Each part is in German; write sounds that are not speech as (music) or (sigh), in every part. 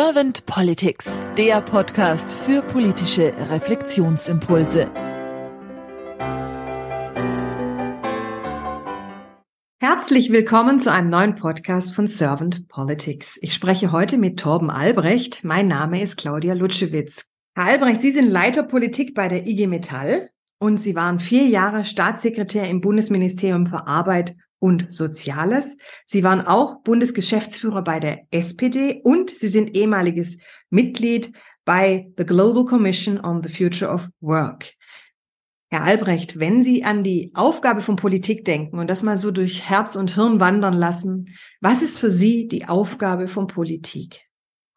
Servant Politics, der Podcast für politische Reflexionsimpulse. Herzlich willkommen zu einem neuen Podcast von Servant Politics. Ich spreche heute mit Torben Albrecht. Mein Name ist Claudia Lutschewitz. Herr Albrecht, Sie sind Leiter Politik bei der IG Metall und Sie waren vier Jahre Staatssekretär im Bundesministerium für Arbeit und Soziales. Sie waren auch Bundesgeschäftsführer bei der SPD und Sie sind ehemaliges Mitglied bei the Global Commission on the Future of Work. Herr Albrecht, wenn Sie an die Aufgabe von Politik denken und das mal so durch Herz und Hirn wandern lassen, was ist für Sie die Aufgabe von Politik?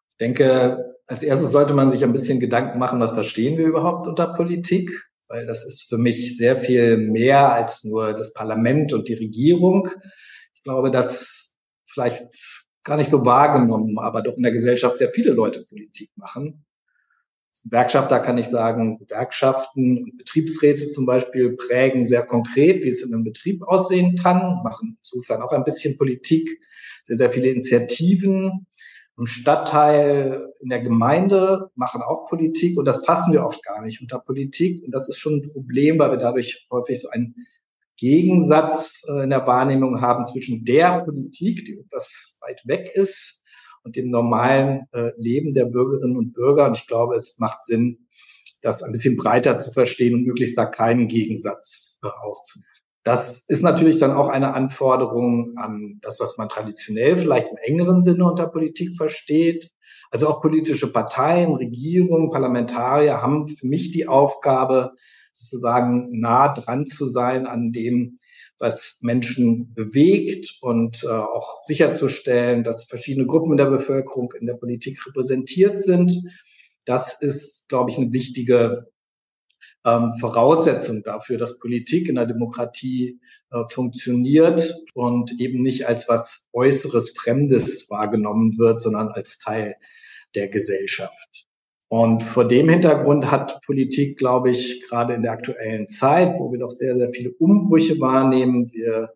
Ich denke, als erstes sollte man sich ein bisschen Gedanken machen, was verstehen wir überhaupt unter Politik? Weil das ist für mich sehr viel mehr als nur das Parlament und die Regierung. Ich glaube, dass vielleicht gar nicht so wahrgenommen, aber doch in der Gesellschaft sehr viele Leute Politik machen. Gewerkschafter kann ich sagen, Gewerkschaften und Betriebsräte zum Beispiel prägen sehr konkret, wie es in einem Betrieb aussehen kann, machen insofern auch ein bisschen Politik, sehr, sehr viele Initiativen im Stadtteil, in der Gemeinde machen auch Politik und das passen wir oft gar nicht unter Politik. Und das ist schon ein Problem, weil wir dadurch häufig so einen Gegensatz äh, in der Wahrnehmung haben zwischen der Politik, die etwas weit weg ist, und dem normalen äh, Leben der Bürgerinnen und Bürger. Und ich glaube, es macht Sinn, das ein bisschen breiter zu verstehen und möglichst da keinen Gegensatz äh, aufzunehmen. Das ist natürlich dann auch eine Anforderung an das, was man traditionell vielleicht im engeren Sinne unter Politik versteht. Also auch politische Parteien, Regierungen, Parlamentarier haben für mich die Aufgabe, sozusagen nah dran zu sein an dem, was Menschen bewegt und äh, auch sicherzustellen, dass verschiedene Gruppen der Bevölkerung in der Politik repräsentiert sind. Das ist, glaube ich, eine wichtige ähm, Voraussetzung dafür, dass Politik in der Demokratie äh, funktioniert und eben nicht als was Äußeres, Fremdes wahrgenommen wird, sondern als Teil der Gesellschaft. Und vor dem Hintergrund hat Politik, glaube ich, gerade in der aktuellen Zeit, wo wir doch sehr, sehr viele Umbrüche wahrnehmen, wir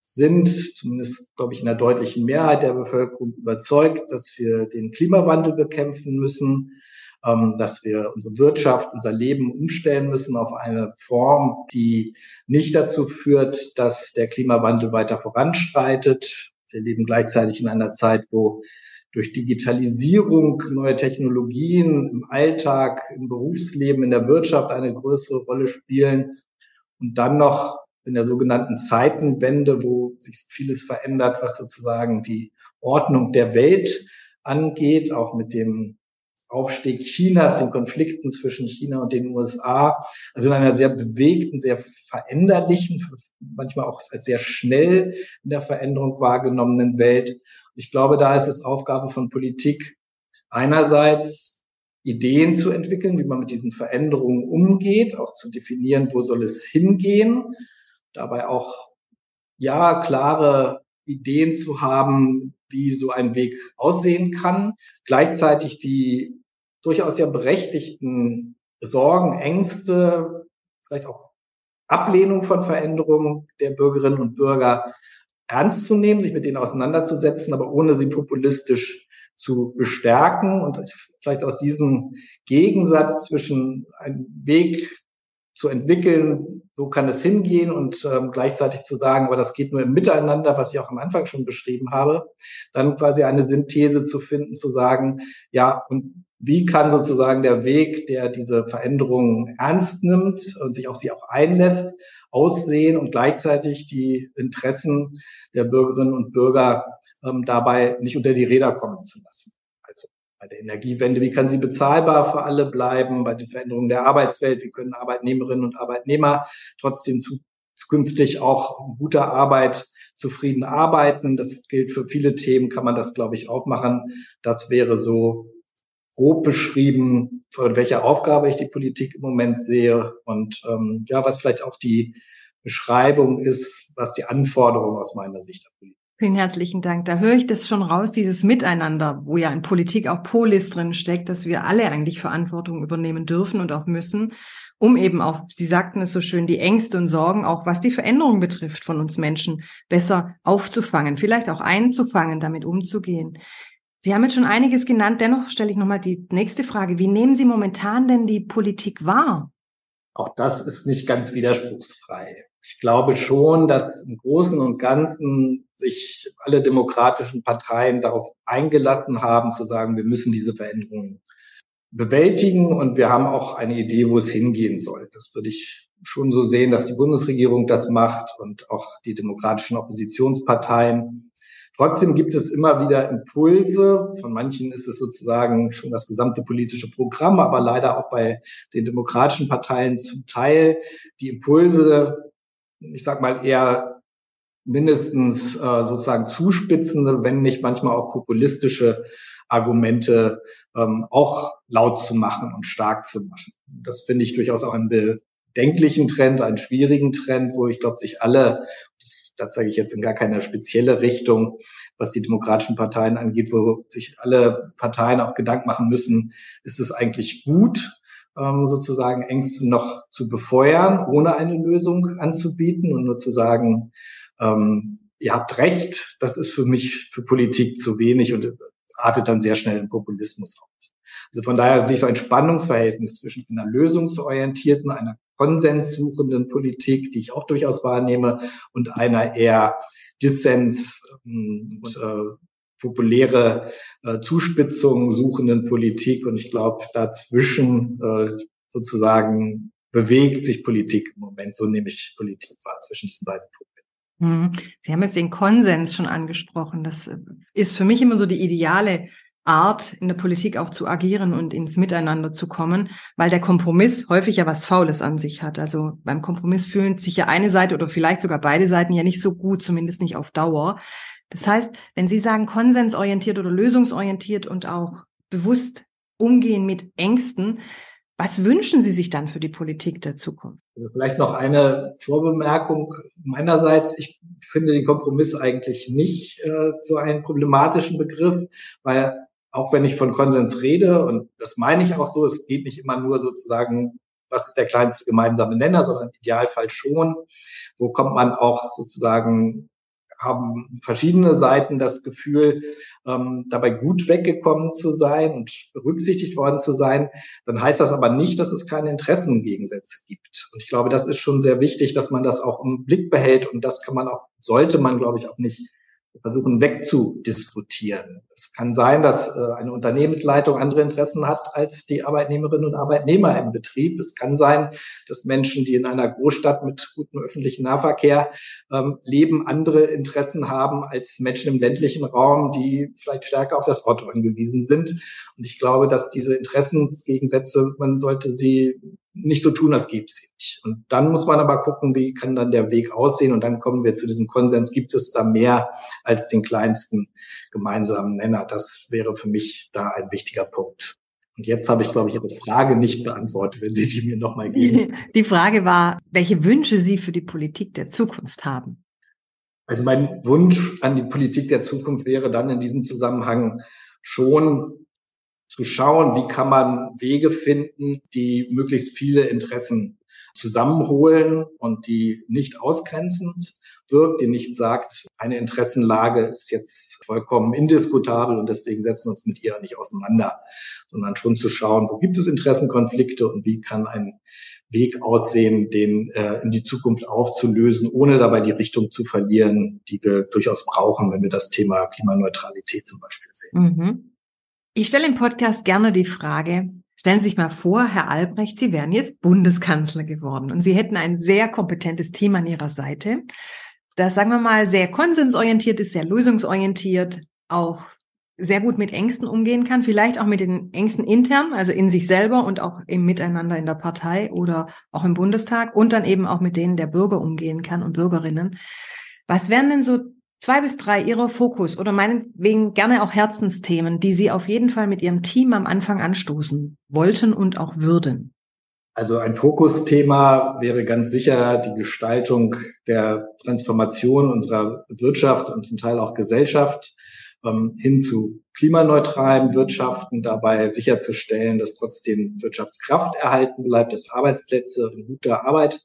sind, zumindest glaube ich in der deutlichen Mehrheit der Bevölkerung überzeugt, dass wir den Klimawandel bekämpfen müssen, ähm, dass wir unsere Wirtschaft, unser Leben umstellen müssen auf eine Form, die nicht dazu führt, dass der Klimawandel weiter voranschreitet. Wir leben gleichzeitig in einer Zeit, wo durch Digitalisierung neue Technologien im Alltag, im Berufsleben, in der Wirtschaft eine größere Rolle spielen und dann noch in der sogenannten Zeitenwende, wo sich vieles verändert, was sozusagen die Ordnung der Welt angeht, auch mit dem Aufstieg Chinas, den Konflikten zwischen China und den USA, also in einer sehr bewegten, sehr veränderlichen, manchmal auch als sehr schnell in der Veränderung wahrgenommenen Welt. Ich glaube, da ist es Aufgabe von Politik, einerseits Ideen zu entwickeln, wie man mit diesen Veränderungen umgeht, auch zu definieren, wo soll es hingehen, dabei auch, ja, klare Ideen zu haben, wie so ein Weg aussehen kann. Gleichzeitig die durchaus ja berechtigten Sorgen, Ängste, vielleicht auch Ablehnung von Veränderungen der Bürgerinnen und Bürger ernst zu nehmen, sich mit denen auseinanderzusetzen, aber ohne sie populistisch zu bestärken und vielleicht aus diesem Gegensatz zwischen einem Weg zu entwickeln, wo kann es hingehen und ähm, gleichzeitig zu sagen, aber das geht nur im Miteinander, was ich auch am Anfang schon beschrieben habe, dann quasi eine Synthese zu finden, zu sagen, ja, und wie kann sozusagen der Weg, der diese Veränderungen ernst nimmt und sich auf sie auch einlässt, aussehen und gleichzeitig die Interessen der Bürgerinnen und Bürger ähm, dabei nicht unter die Räder kommen zu lassen. Bei der Energiewende, wie kann sie bezahlbar für alle bleiben? Bei den Veränderungen der Arbeitswelt, wie können Arbeitnehmerinnen und Arbeitnehmer trotzdem zukünftig auch guter Arbeit zufrieden arbeiten? Das gilt für viele Themen, kann man das, glaube ich, aufmachen. Das wäre so grob beschrieben, von welcher Aufgabe ich die Politik im Moment sehe und ähm, ja, was vielleicht auch die Beschreibung ist, was die Anforderungen aus meiner Sicht der Politik. Vielen herzlichen Dank. Da höre ich das schon raus, dieses Miteinander, wo ja in Politik auch Polis drin steckt, dass wir alle eigentlich Verantwortung übernehmen dürfen und auch müssen, um eben auch, Sie sagten es so schön, die Ängste und Sorgen, auch was die Veränderung betrifft von uns Menschen, besser aufzufangen, vielleicht auch einzufangen, damit umzugehen. Sie haben jetzt schon einiges genannt. Dennoch stelle ich nochmal die nächste Frage. Wie nehmen Sie momentan denn die Politik wahr? Auch das ist nicht ganz widerspruchsfrei. Ich glaube schon, dass im Großen und Ganzen sich alle demokratischen Parteien darauf eingelassen haben, zu sagen, wir müssen diese Veränderungen bewältigen und wir haben auch eine Idee, wo es hingehen soll. Das würde ich schon so sehen, dass die Bundesregierung das macht und auch die demokratischen Oppositionsparteien. Trotzdem gibt es immer wieder Impulse. Von manchen ist es sozusagen schon das gesamte politische Programm, aber leider auch bei den demokratischen Parteien zum Teil die Impulse, ich sag mal eher mindestens äh, sozusagen zuspitzende, wenn nicht manchmal auch populistische Argumente ähm, auch laut zu machen und stark zu machen. Das finde ich durchaus auch einen bedenklichen Trend, einen schwierigen Trend, wo ich glaube, sich alle, das, da zeige ich jetzt in gar keine spezielle Richtung, was die demokratischen Parteien angeht, wo sich alle Parteien auch Gedanken machen müssen, ist es eigentlich gut, ähm, sozusagen Ängste noch zu befeuern, ohne eine Lösung anzubieten und nur zu sagen, ähm, ihr habt recht, das ist für mich, für Politik zu wenig und artet dann sehr schnell in Populismus aus. Also von daher sich so ein Spannungsverhältnis zwischen einer lösungsorientierten, einer konsenssuchenden Politik, die ich auch durchaus wahrnehme, und einer eher Dissens ähm, und äh, populäre äh, Zuspitzung suchenden Politik. Und ich glaube, dazwischen äh, sozusagen bewegt sich Politik im Moment. So nehme ich Politik wahr zwischen diesen beiden Punkten. Hm. Sie haben jetzt den Konsens schon angesprochen. Das äh, ist für mich immer so die ideale Art, in der Politik auch zu agieren und ins Miteinander zu kommen, weil der Kompromiss häufig ja was Faules an sich hat. Also beim Kompromiss fühlen sich ja eine Seite oder vielleicht sogar beide Seiten ja nicht so gut, zumindest nicht auf Dauer. Das heißt, wenn Sie sagen konsensorientiert oder lösungsorientiert und auch bewusst umgehen mit Ängsten, was wünschen Sie sich dann für die Politik der Zukunft? Also vielleicht noch eine Vorbemerkung meinerseits. Ich finde den Kompromiss eigentlich nicht äh, so einen problematischen Begriff, weil auch wenn ich von Konsens rede, und das meine ich auch so, es geht nicht immer nur sozusagen, was ist der kleinste gemeinsame Nenner, sondern im Idealfall schon, wo kommt man auch sozusagen haben verschiedene Seiten das Gefühl, ähm, dabei gut weggekommen zu sein und berücksichtigt worden zu sein, dann heißt das aber nicht, dass es keine Interessengegensätze gibt. Und ich glaube, das ist schon sehr wichtig, dass man das auch im Blick behält und das kann man auch, sollte man, glaube ich, auch nicht versuchen wegzudiskutieren. Es kann sein, dass äh, eine Unternehmensleitung andere Interessen hat als die Arbeitnehmerinnen und Arbeitnehmer im Betrieb. Es kann sein, dass Menschen, die in einer Großstadt mit gutem öffentlichen Nahverkehr ähm, leben, andere Interessen haben als Menschen im ländlichen Raum, die vielleicht stärker auf das Auto angewiesen sind. Und ich glaube, dass diese Interessensgegensätze, man sollte sie nicht so tun, als gäbe es sie nicht. Und dann muss man aber gucken, wie kann dann der Weg aussehen. Und dann kommen wir zu diesem Konsens, gibt es da mehr als den kleinsten gemeinsamen Nenner? Das wäre für mich da ein wichtiger Punkt. Und jetzt habe ich, glaube ich, Ihre Frage nicht beantwortet, wenn Sie die mir nochmal geben. (laughs) Die Frage war, welche Wünsche Sie für die Politik der Zukunft haben. Also mein Wunsch an die Politik der Zukunft wäre dann in diesem Zusammenhang schon zu schauen, wie kann man Wege finden, die möglichst viele Interessen zusammenholen und die nicht ausgrenzend wirkt, die nicht sagt, eine Interessenlage ist jetzt vollkommen indiskutabel und deswegen setzen wir uns mit ihr nicht auseinander, sondern schon zu schauen, wo gibt es Interessenkonflikte und wie kann ein Weg aussehen, den äh, in die Zukunft aufzulösen, ohne dabei die Richtung zu verlieren, die wir durchaus brauchen, wenn wir das Thema Klimaneutralität zum Beispiel sehen. Mhm. Ich stelle im Podcast gerne die Frage, stellen Sie sich mal vor, Herr Albrecht, Sie wären jetzt Bundeskanzler geworden und Sie hätten ein sehr kompetentes Team an Ihrer Seite, das, sagen wir mal, sehr konsensorientiert ist, sehr lösungsorientiert, auch sehr gut mit Ängsten umgehen kann, vielleicht auch mit den Ängsten intern, also in sich selber und auch im Miteinander in der Partei oder auch im Bundestag und dann eben auch mit denen der Bürger umgehen kann und Bürgerinnen. Was wären denn so zwei bis drei Ihrer Fokus oder meinetwegen gerne auch Herzensthemen, die Sie auf jeden Fall mit Ihrem Team am Anfang anstoßen wollten und auch würden? Also ein Fokusthema wäre ganz sicher die Gestaltung der Transformation unserer Wirtschaft und zum Teil auch Gesellschaft ähm, hin zu klimaneutralen Wirtschaften, dabei sicherzustellen, dass trotzdem Wirtschaftskraft erhalten bleibt, dass Arbeitsplätze in guter Arbeit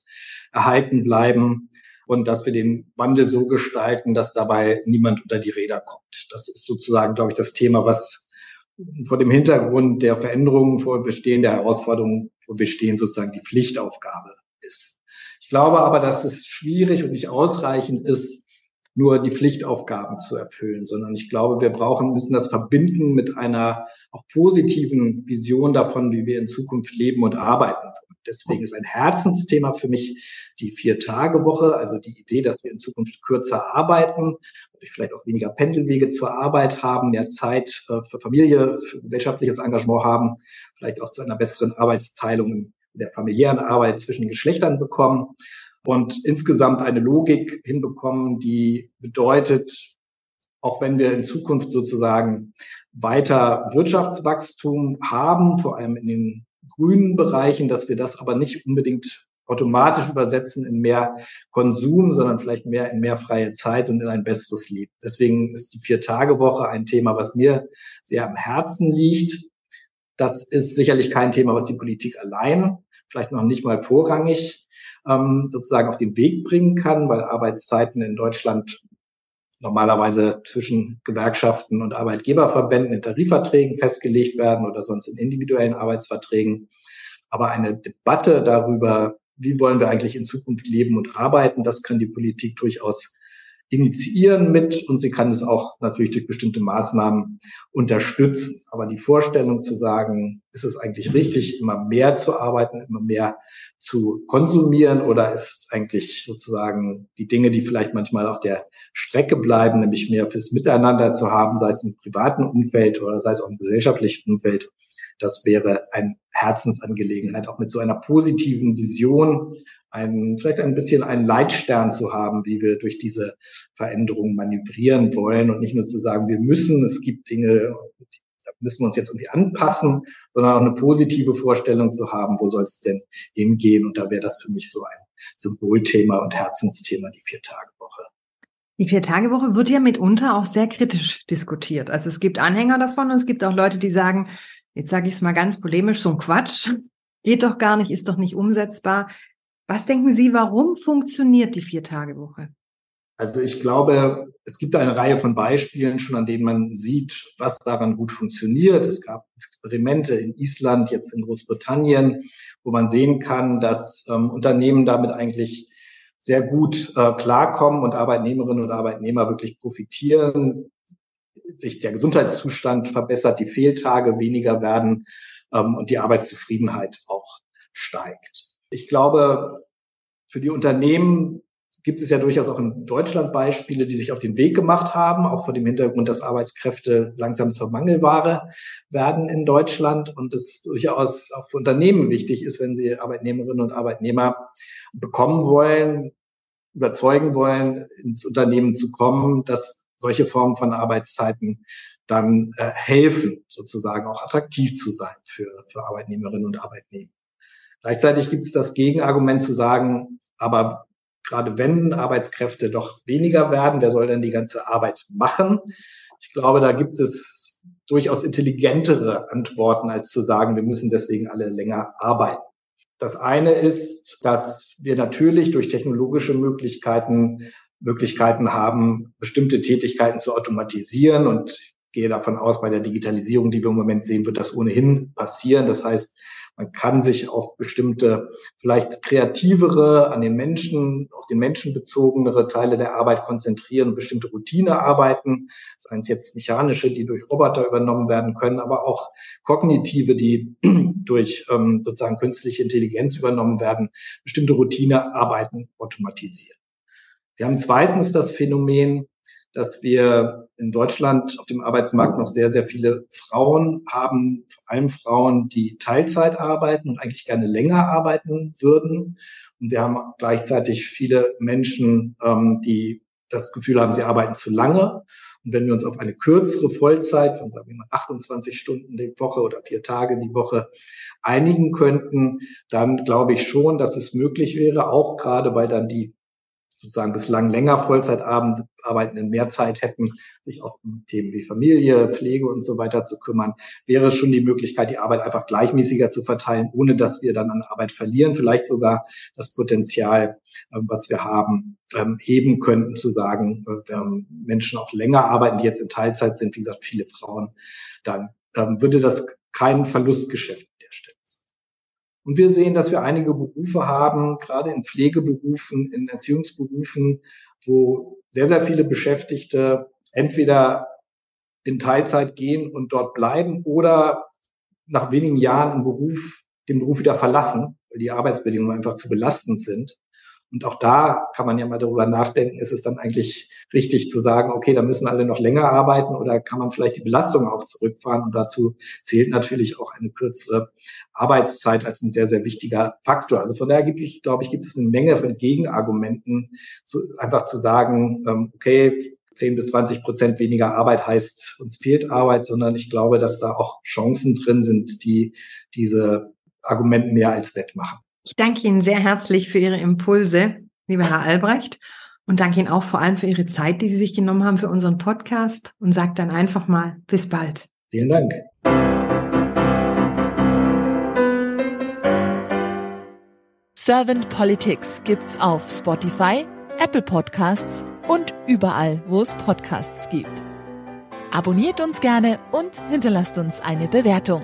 erhalten bleiben und dass wir den Wandel so gestalten, dass dabei niemand unter die Räder kommt. Das ist sozusagen, glaube ich, das Thema, was vor dem Hintergrund der Veränderungen, vor Bestehen der Herausforderungen, vor Bestehen sozusagen die Pflichtaufgabe ist. Ich glaube aber, dass es schwierig und nicht ausreichend ist, nur die Pflichtaufgaben zu erfüllen, sondern ich glaube, wir brauchen, müssen das verbinden mit einer auch positiven Vision davon, wie wir in Zukunft leben und arbeiten. Deswegen ist ein Herzensthema für mich die Vier-Tage-Woche, also die Idee, dass wir in Zukunft kürzer arbeiten, vielleicht auch weniger Pendelwege zur Arbeit haben, mehr Zeit äh, für Familie, für gesellschaftliches Engagement haben, vielleicht auch zu einer besseren Arbeitsteilung in der familiären Arbeit zwischen den Geschlechtern bekommen und insgesamt eine Logik hinbekommen, die bedeutet, auch wenn wir in Zukunft sozusagen weiter Wirtschaftswachstum haben, vor allem in den grünen Bereichen, dass wir das aber nicht unbedingt automatisch übersetzen in mehr Konsum, sondern vielleicht mehr in mehr freie Zeit und in ein besseres Leben. Deswegen ist die Vier-Tage-Woche ein Thema, was mir sehr am Herzen liegt. Das ist sicherlich kein Thema, was die Politik allein, vielleicht noch nicht mal vorrangig, ähm, sozusagen auf den Weg bringen kann, weil Arbeitszeiten in Deutschland normalerweise zwischen Gewerkschaften und Arbeitgeberverbänden in Tarifverträgen festgelegt werden oder sonst in individuellen Arbeitsverträgen. Aber eine Debatte darüber, wie wollen wir eigentlich in Zukunft leben und arbeiten, das kann die Politik durchaus initiieren mit und sie kann es auch natürlich durch bestimmte Maßnahmen unterstützen. Aber die Vorstellung zu sagen, ist es eigentlich richtig, immer mehr zu arbeiten, immer mehr zu konsumieren oder ist eigentlich sozusagen die Dinge, die vielleicht manchmal auf der Strecke bleiben, nämlich mehr fürs Miteinander zu haben, sei es im privaten Umfeld oder sei es auch im gesellschaftlichen Umfeld, das wäre eine Herzensangelegenheit, auch mit so einer positiven Vision, ein, vielleicht ein bisschen einen Leitstern zu haben, wie wir durch diese Veränderungen manövrieren wollen und nicht nur zu sagen, wir müssen, es gibt Dinge, da müssen wir uns jetzt irgendwie anpassen, sondern auch eine positive Vorstellung zu haben, wo soll es denn hingehen? Und da wäre das für mich so ein Symbolthema und Herzensthema, die Vier-Tage-Woche. Die Vier-Tage-Woche wird ja mitunter auch sehr kritisch diskutiert. Also es gibt Anhänger davon und es gibt auch Leute, die sagen, jetzt sage ich es mal ganz polemisch, so ein Quatsch, geht doch gar nicht, ist doch nicht umsetzbar. Was denken Sie, warum funktioniert die Vier-Tage-Woche? Also ich glaube, es gibt eine Reihe von Beispielen schon, an denen man sieht, was daran gut funktioniert. Es gab Experimente in Island, jetzt in Großbritannien, wo man sehen kann, dass ähm, Unternehmen damit eigentlich sehr gut äh, klarkommen und Arbeitnehmerinnen und Arbeitnehmer wirklich profitieren sich der Gesundheitszustand verbessert, die Fehltage weniger werden ähm, und die Arbeitszufriedenheit auch steigt. Ich glaube, für die Unternehmen gibt es ja durchaus auch in Deutschland Beispiele, die sich auf den Weg gemacht haben, auch vor dem Hintergrund, dass Arbeitskräfte langsam zur Mangelware werden in Deutschland und es durchaus auch für Unternehmen wichtig ist, wenn sie Arbeitnehmerinnen und Arbeitnehmer bekommen wollen, überzeugen wollen, ins Unternehmen zu kommen, dass solche Formen von Arbeitszeiten dann äh, helfen, sozusagen auch attraktiv zu sein für, für Arbeitnehmerinnen und Arbeitnehmer. Gleichzeitig gibt es das Gegenargument zu sagen, aber gerade wenn Arbeitskräfte doch weniger werden, wer soll denn die ganze Arbeit machen? Ich glaube, da gibt es durchaus intelligentere Antworten, als zu sagen, wir müssen deswegen alle länger arbeiten. Das eine ist, dass wir natürlich durch technologische Möglichkeiten Möglichkeiten haben, bestimmte Tätigkeiten zu automatisieren und gehe davon aus, bei der Digitalisierung, die wir im Moment sehen, wird das ohnehin passieren. Das heißt, man kann sich auf bestimmte, vielleicht kreativere, an den Menschen, auf den Menschen bezogenere Teile der Arbeit konzentrieren, bestimmte Routinearbeiten, seien es jetzt mechanische, die durch Roboter übernommen werden können, aber auch kognitive, die (clears throat) durch ähm, sozusagen künstliche Intelligenz übernommen werden, bestimmte Routinearbeiten automatisieren. Wir haben zweitens das Phänomen, dass wir in Deutschland auf dem Arbeitsmarkt noch sehr, sehr viele Frauen haben, vor allem Frauen, die Teilzeit arbeiten und eigentlich gerne länger arbeiten würden. Und wir haben gleichzeitig viele Menschen, ähm, die das Gefühl haben, sie arbeiten zu lange. Und wenn wir uns auf eine kürzere Vollzeit von, sagen wir mal, 28 Stunden die Woche oder vier Tage die Woche einigen könnten, dann glaube ich schon, dass es möglich wäre, auch gerade weil dann die sozusagen bislang länger Vollzeit arbeitenden mehr Zeit hätten, sich auch um Themen wie Familie, Pflege und so weiter zu kümmern, wäre schon die Möglichkeit, die Arbeit einfach gleichmäßiger zu verteilen, ohne dass wir dann an Arbeit verlieren, vielleicht sogar das Potenzial, ähm, was wir haben, ähm, heben könnten, zu sagen, äh, wenn Menschen auch länger arbeiten, die jetzt in Teilzeit sind, wie gesagt, viele Frauen, dann ähm, würde das kein Verlustgeschäft an der Stelle sein. Und wir sehen, dass wir einige Berufe haben, gerade in Pflegeberufen, in Erziehungsberufen, wo sehr, sehr viele Beschäftigte entweder in Teilzeit gehen und dort bleiben oder nach wenigen Jahren im Beruf, den Beruf wieder verlassen, weil die Arbeitsbedingungen einfach zu belastend sind. Und auch da kann man ja mal darüber nachdenken, ist es dann eigentlich richtig zu sagen, okay, da müssen alle noch länger arbeiten oder kann man vielleicht die Belastung auch zurückfahren? Und dazu zählt natürlich auch eine kürzere Arbeitszeit als ein sehr, sehr wichtiger Faktor. Also von daher gibt es, glaube ich, gibt es eine Menge von Gegenargumenten, zu, einfach zu sagen, ähm, okay, 10 bis 20 Prozent weniger Arbeit heißt, uns fehlt Arbeit, sondern ich glaube, dass da auch Chancen drin sind, die diese Argumente mehr als wettmachen. Ich danke Ihnen sehr herzlich für Ihre Impulse, lieber Herr Albrecht, und danke Ihnen auch vor allem für Ihre Zeit, die Sie sich genommen haben für unseren Podcast und sage dann einfach mal bis bald. Vielen Dank. Servant Politics gibt's auf Spotify, Apple Podcasts und überall, wo es Podcasts gibt. Abonniert uns gerne und hinterlasst uns eine Bewertung.